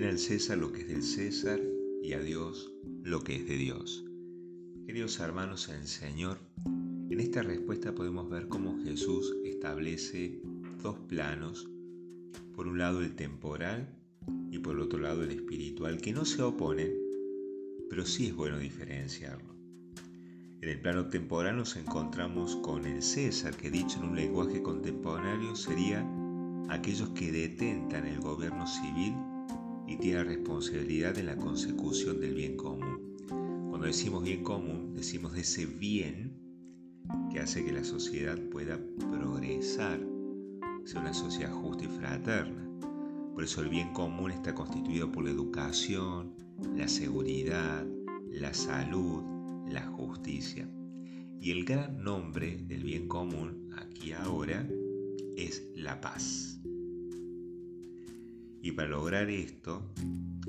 Den al César lo que es del César y a Dios lo que es de Dios. Queridos hermanos en el Señor, en esta respuesta podemos ver cómo Jesús establece dos planos, por un lado el temporal y por el otro lado el espiritual, que no se oponen, pero sí es bueno diferenciarlo. En el plano temporal nos encontramos con el César, que dicho en un lenguaje contemporáneo sería aquellos que detentan el gobierno civil y tienen responsabilidad en la consecución del bien común. Cuando decimos bien común, decimos de ese bien que hace que la sociedad pueda progresar, sea una sociedad justa y fraterna. Por eso el bien común está constituido por la educación, la seguridad, la salud, la justicia. Y el gran nombre del bien común aquí ahora es la paz. Y para lograr esto,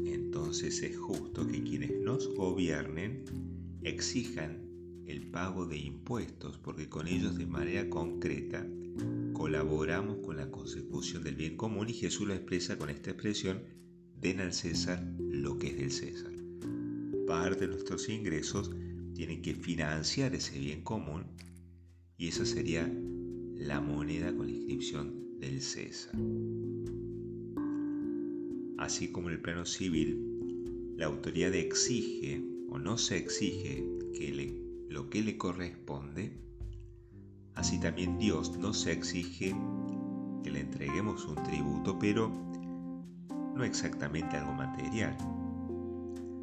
entonces es justo que quienes nos gobiernen exijan el pago de impuestos, porque con ellos de manera concreta colaboramos con la consecución del bien común y Jesús lo expresa con esta expresión, den al César lo que es del César. Parte de nuestros ingresos tienen que financiar ese bien común y esa sería la moneda con la inscripción del César. Así como en el plano civil, la autoridad exige o no se exige que lo que le corresponde, así también Dios no se exige que le entreguemos un tributo, pero no exactamente algo material,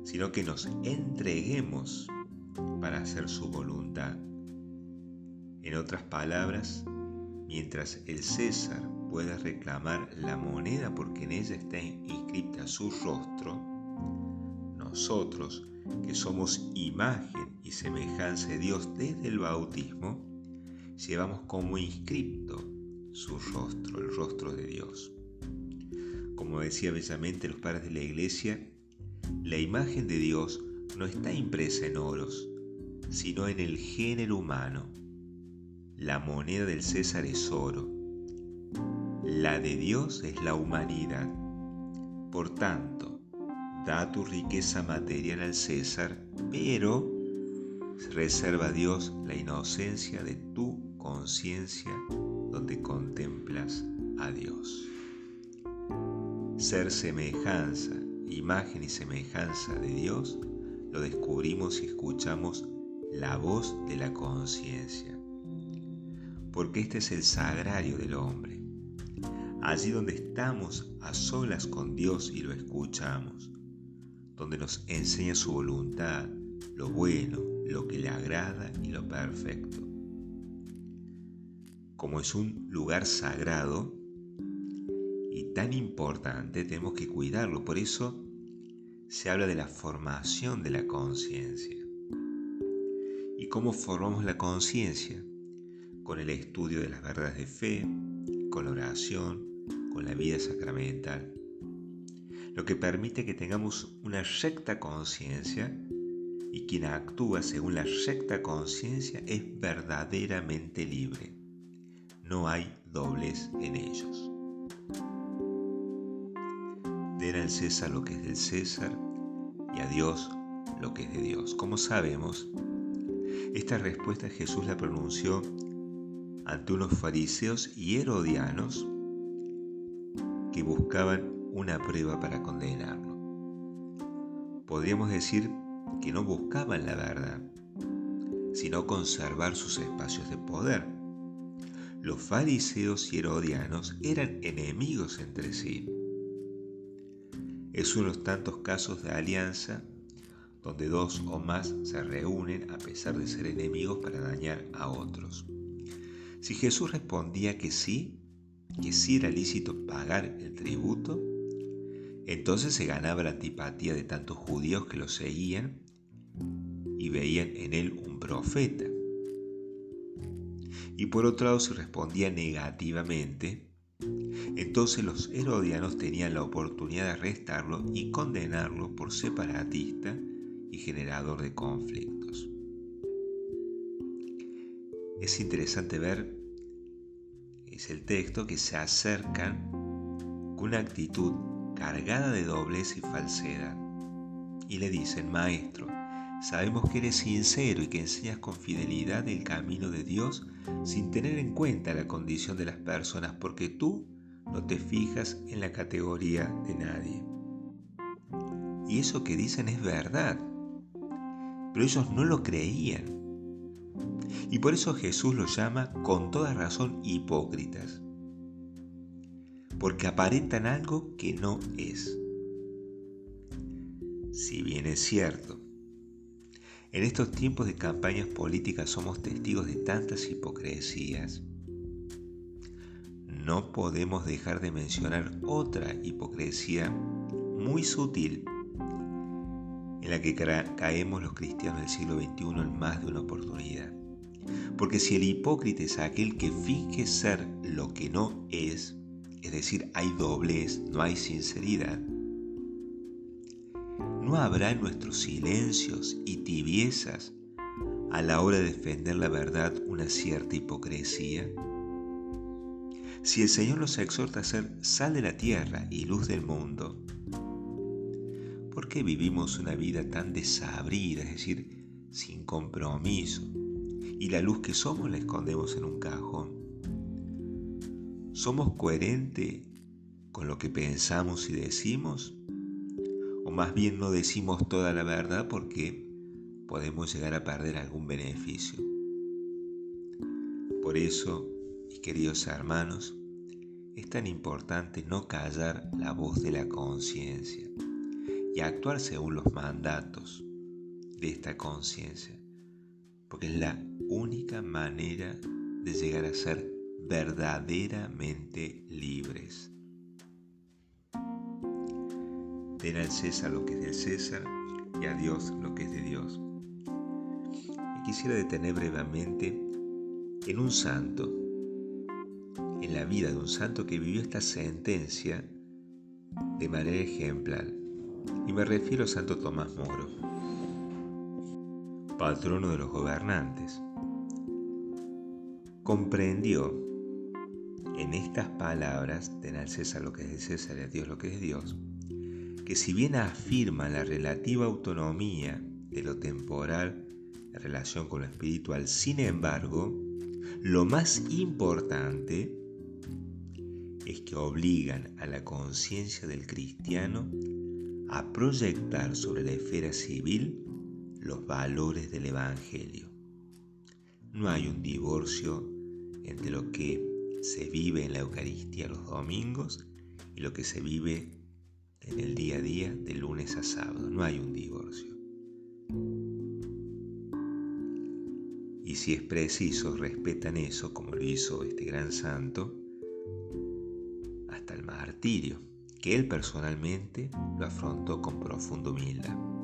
sino que nos entreguemos para hacer su voluntad. En otras palabras, mientras el César pueda reclamar la moneda porque en ella está inscrita su rostro, nosotros, que somos imagen y semejanza de Dios desde el bautismo, llevamos como inscripto su rostro, el rostro de Dios. Como decía bellamente los padres de la iglesia, la imagen de Dios no está impresa en oros, sino en el género humano. La moneda del César es oro, la de Dios es la humanidad. Por tanto, da tu riqueza material al César, pero reserva a Dios la inocencia de tu conciencia donde contemplas a Dios. Ser semejanza, imagen y semejanza de Dios, lo descubrimos si escuchamos la voz de la conciencia, porque este es el sagrario del hombre, allí donde estamos a solas con Dios y lo escuchamos, donde nos enseña su voluntad, lo bueno, lo que le agrada y lo perfecto. Como es un lugar sagrado y tan importante, tenemos que cuidarlo, por eso se habla de la formación de la conciencia. Cómo formamos la conciencia con el estudio de las verdades de fe, con la oración, la vida sacramental, lo que permite que tengamos una recta conciencia y quien actúa según la recta conciencia es verdaderamente libre. No hay dobles en ellos. Den al César lo que es del César y a Dios lo que es de Dios. Como sabemos, esta respuesta Jesús la pronunció ante unos fariseos y herodianos buscaban una prueba para condenarlo. Podríamos decir que no buscaban la verdad, sino conservar sus espacios de poder. Los fariseos y herodianos eran enemigos entre sí. Es uno de los tantos casos de alianza donde dos o más se reúnen a pesar de ser enemigos para dañar a otros. Si Jesús respondía que sí, que sí era lícito pagar el tributo, entonces se ganaba la antipatía de tantos judíos que lo seguían y veían en él un profeta. Y por otro lado, si respondía negativamente, entonces los herodianos tenían la oportunidad de arrestarlo y condenarlo por separatista y generador de conflictos. Es interesante ver, es el texto, que se acercan con una actitud cargada de doblez y falsedad. Y le dicen, Maestro, sabemos que eres sincero y que enseñas con fidelidad el camino de Dios sin tener en cuenta la condición de las personas, porque tú no te fijas en la categoría de nadie. Y eso que dicen es verdad, pero ellos no lo creían. Y por eso Jesús los llama con toda razón hipócritas, porque aparentan algo que no es. Si bien es cierto, en estos tiempos de campañas políticas somos testigos de tantas hipocresías, no podemos dejar de mencionar otra hipocresía muy sutil en la que caemos los cristianos del siglo XXI en más de una oportunidad. Porque si el hipócrita es aquel que finge ser lo que no es, es decir, hay doblez, no hay sinceridad, ¿no habrá en nuestros silencios y tibiezas a la hora de defender la verdad una cierta hipocresía? Si el Señor nos exhorta a ser sal de la tierra y luz del mundo, ¿por qué vivimos una vida tan desabrida, es decir, sin compromiso? Y la luz que somos la escondemos en un cajón. ¿Somos coherentes con lo que pensamos y decimos? ¿O más bien no decimos toda la verdad porque podemos llegar a perder algún beneficio? Por eso, mis queridos hermanos, es tan importante no callar la voz de la conciencia y actuar según los mandatos de esta conciencia, porque es la única manera de llegar a ser verdaderamente libres. Den al César lo que es del César y a Dios lo que es de Dios. Y quisiera detener brevemente en un santo, en la vida de un santo que vivió esta sentencia de manera ejemplar. Y me refiero a Santo Tomás Moro, patrono de los gobernantes. Comprendió en estas palabras, ten al César lo que es de César y a Dios lo que es Dios, que si bien afirma la relativa autonomía de lo temporal en relación con lo espiritual, sin embargo, lo más importante es que obligan a la conciencia del cristiano a proyectar sobre la esfera civil los valores del Evangelio. No hay un divorcio entre lo que se vive en la Eucaristía los domingos y lo que se vive en el día a día de lunes a sábado. No hay un divorcio. Y si es preciso, respetan eso, como lo hizo este gran santo, hasta el martirio que él personalmente lo afrontó con profunda humildad.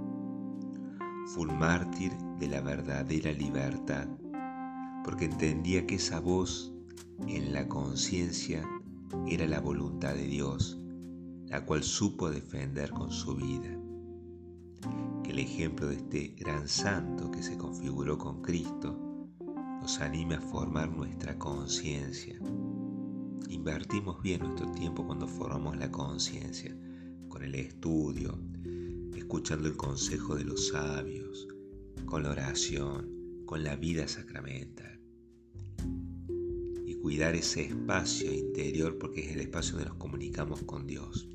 Fue un mártir de la verdadera libertad, porque entendía que esa voz en la conciencia era la voluntad de Dios, la cual supo defender con su vida. Que el ejemplo de este gran santo que se configuró con Cristo nos anime a formar nuestra conciencia Invertimos bien nuestro tiempo cuando formamos la conciencia, con el estudio, escuchando el consejo de los sabios, con la oración, con la vida sacramental. Y cuidar ese espacio interior porque es el espacio donde nos comunicamos con Dios.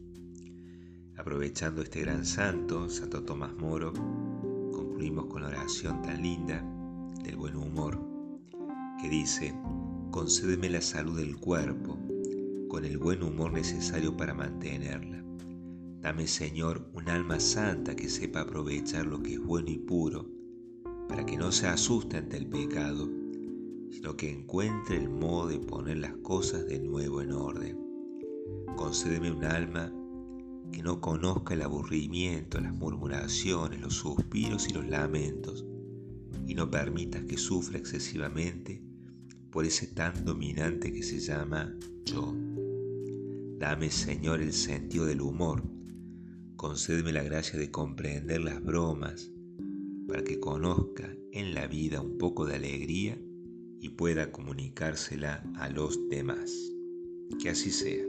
Aprovechando este gran santo, Santo Tomás Moro, concluimos con la oración tan linda del buen humor que dice, concédeme la salud del cuerpo, con el buen humor necesario para mantenerla. Dame, Señor, un alma santa que sepa aprovechar lo que es bueno y puro, para que no se asuste ante el pecado, sino que encuentre el modo de poner las cosas de nuevo en orden. Concédeme un alma que no conozca el aburrimiento, las murmuraciones, los suspiros y los lamentos, y no permitas que sufra excesivamente por ese tan dominante que se llama yo. Dame, Señor, el sentido del humor. Concédeme la gracia de comprender las bromas para que conozca en la vida un poco de alegría y pueda comunicársela a los demás. Que así sea.